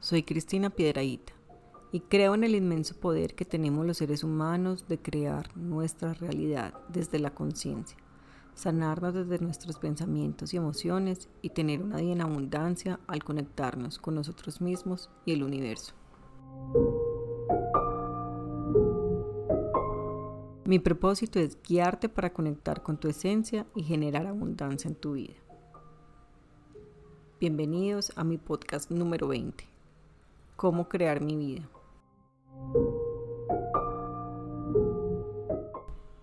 soy Cristina Piedraíta y creo en el inmenso poder que tenemos los seres humanos de crear nuestra realidad desde la conciencia, sanarnos desde nuestros pensamientos y emociones y tener una vida en abundancia al conectarnos con nosotros mismos y el universo. Mi propósito es guiarte para conectar con tu esencia y generar abundancia en tu vida. Bienvenidos a mi podcast número 20 cómo crear mi vida.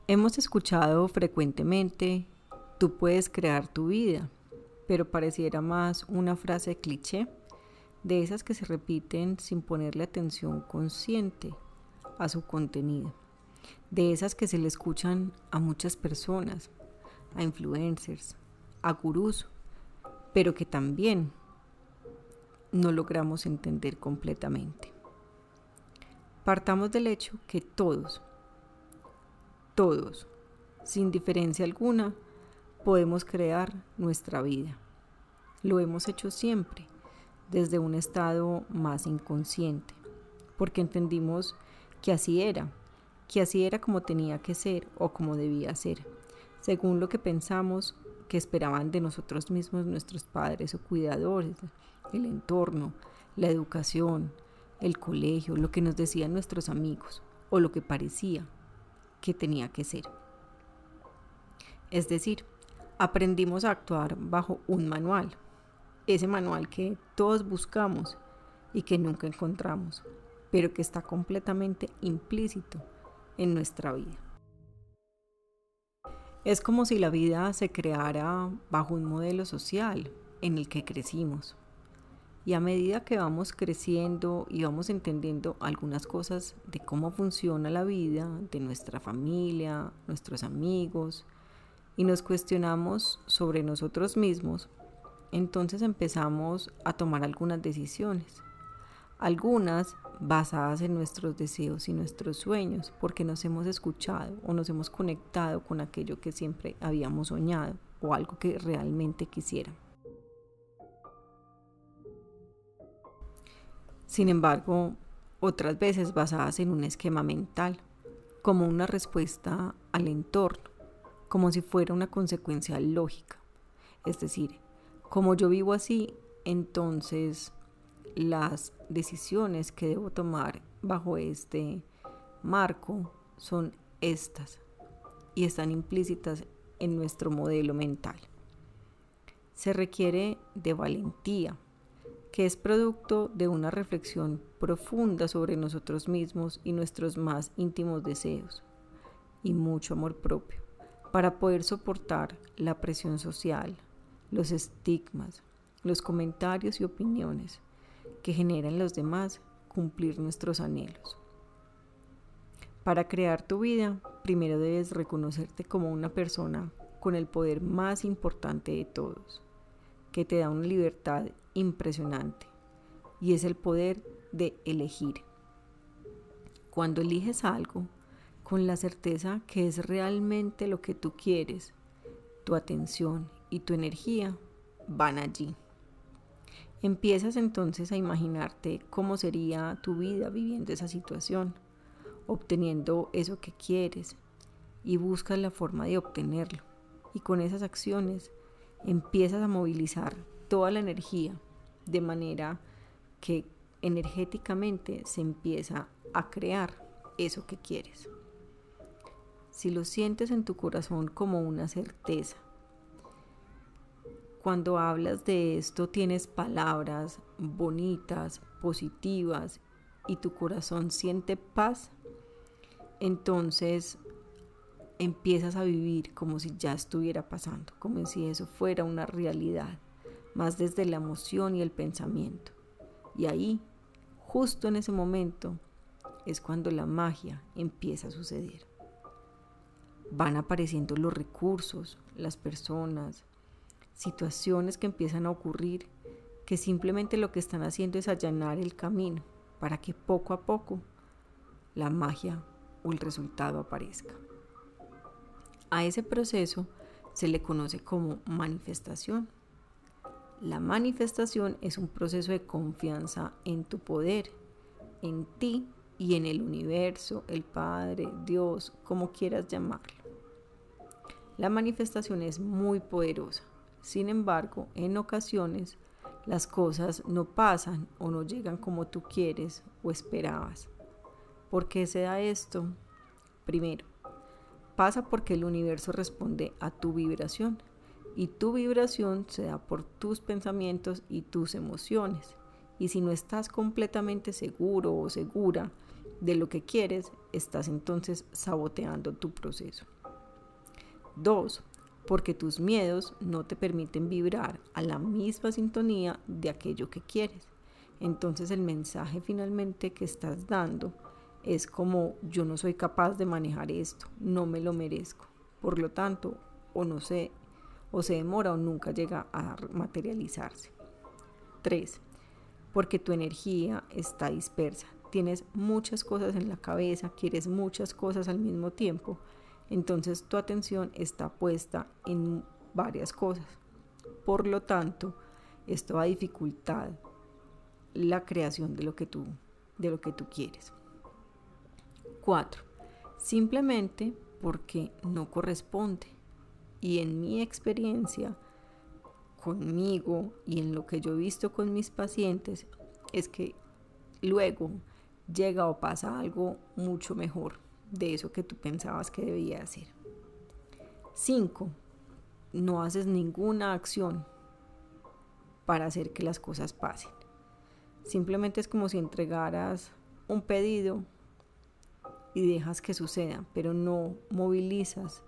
Hemos escuchado frecuentemente, tú puedes crear tu vida, pero pareciera más una frase cliché, de esas que se repiten sin ponerle atención consciente a su contenido, de esas que se le escuchan a muchas personas, a influencers, a gurús, pero que también no logramos entender completamente. Partamos del hecho que todos, todos, sin diferencia alguna, podemos crear nuestra vida. Lo hemos hecho siempre, desde un estado más inconsciente, porque entendimos que así era, que así era como tenía que ser o como debía ser, según lo que pensamos que esperaban de nosotros mismos nuestros padres o cuidadores, el entorno, la educación, el colegio, lo que nos decían nuestros amigos o lo que parecía que tenía que ser. Es decir, aprendimos a actuar bajo un manual, ese manual que todos buscamos y que nunca encontramos, pero que está completamente implícito en nuestra vida. Es como si la vida se creara bajo un modelo social en el que crecimos, y a medida que vamos creciendo y vamos entendiendo algunas cosas de cómo funciona la vida, de nuestra familia, nuestros amigos, y nos cuestionamos sobre nosotros mismos, entonces empezamos a tomar algunas decisiones. Algunas basadas en nuestros deseos y nuestros sueños, porque nos hemos escuchado o nos hemos conectado con aquello que siempre habíamos soñado o algo que realmente quisiéramos. Sin embargo, otras veces basadas en un esquema mental, como una respuesta al entorno, como si fuera una consecuencia lógica. Es decir, como yo vivo así, entonces las decisiones que debo tomar bajo este marco son estas y están implícitas en nuestro modelo mental. Se requiere de valentía que es producto de una reflexión profunda sobre nosotros mismos y nuestros más íntimos deseos, y mucho amor propio, para poder soportar la presión social, los estigmas, los comentarios y opiniones que generan los demás cumplir nuestros anhelos. Para crear tu vida, primero debes reconocerte como una persona con el poder más importante de todos, que te da una libertad impresionante y es el poder de elegir. Cuando eliges algo con la certeza que es realmente lo que tú quieres, tu atención y tu energía van allí. Empiezas entonces a imaginarte cómo sería tu vida viviendo esa situación, obteniendo eso que quieres y buscas la forma de obtenerlo. Y con esas acciones empiezas a movilizar toda la energía de manera que energéticamente se empieza a crear eso que quieres. Si lo sientes en tu corazón como una certeza, cuando hablas de esto tienes palabras bonitas, positivas y tu corazón siente paz, entonces empiezas a vivir como si ya estuviera pasando, como si eso fuera una realidad más desde la emoción y el pensamiento. Y ahí, justo en ese momento, es cuando la magia empieza a suceder. Van apareciendo los recursos, las personas, situaciones que empiezan a ocurrir que simplemente lo que están haciendo es allanar el camino para que poco a poco la magia o el resultado aparezca. A ese proceso se le conoce como manifestación La manifestación es un proceso de confianza en tu poder, en ti y en el universo, el Padre, Dios, como quieras llamarlo. La manifestación es muy poderosa. Sin embargo, en ocasiones las cosas no pasan o no llegan como tú quieres o esperabas. ¿Por qué se da esto? Primero, pasa porque el universo responde a tu vibración y tu vibración se da por tus pensamientos y tus emociones. Y si no estás completamente seguro o segura de lo que quieres, estás entonces saboteando tu proceso. Dos, porque tus miedos no te permiten vibrar a la misma sintonía de aquello que quieres. Entonces el mensaje finalmente que estás dando es como yo no soy capaz de manejar esto, no me lo merezco. Por lo tanto, o no sé, o se demora o nunca llega a materializarse. 3. Porque tu energía está dispersa. Tienes muchas cosas en la cabeza, quieres muchas cosas al mismo tiempo entonces tu atención está puesta en varias cosas. Por lo tanto, esto va a dificultar la creación de lo que tú, de lo que tú quieres. 4. Simplemente porque no corresponde. Y en mi experiencia conmigo y en lo que yo he visto con mis pacientes es que luego llega o pasa algo mucho mejor de eso que tú pensabas que debía hacer. 5. No haces ninguna acción para hacer que las cosas pasen. Simplemente es como si entregaras un pedido y dejas que suceda, pero no movilizas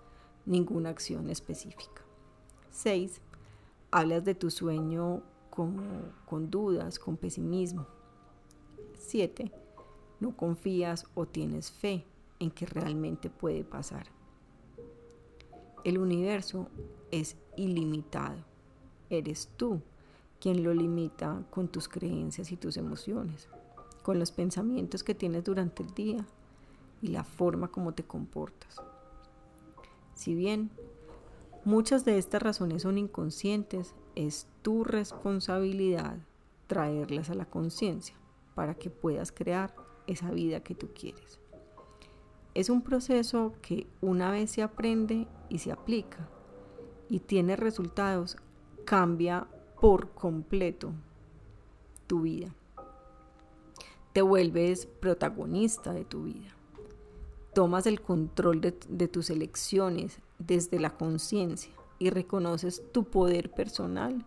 ninguna acción específica. 6. Hablas de tu sueño con dudas, con pesimismo. 7. No confías o tienes fe en que realmente puede pasar. El universo es ilimitado. Eres tú quien lo limita con tus creencias y tus emociones, con los pensamientos que tienes durante el día y la forma como te comportas. Si bien muchas de estas razones son inconscientes, es tu responsabilidad traerlas a la conciencia para que puedas crear esa vida que tú quieres. Es un proceso que una vez se aprende y se aplica y tiene resultados, cambia por completo tu vida. Te vuelves protagonista de tu vida. Tomas el control de, tus elecciones desde la conciencia y reconoces tu poder personal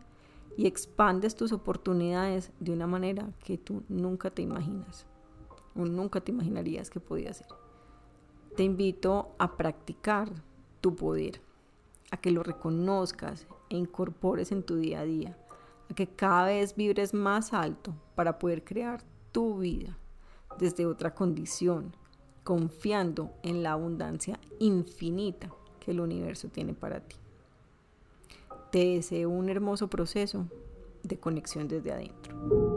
y expandes tus oportunidades de una manera que tú nunca te imaginas o nunca te imaginarías que podía ser. Te invito a practicar tu poder, a que lo reconozcas e incorpores en tu día a día, a que cada vez vibres más alto para poder crear tu vida desde otra condición, confiando en la abundancia infinita que el universo tiene para ti. Te deseo un hermoso proceso de conexión desde adentro.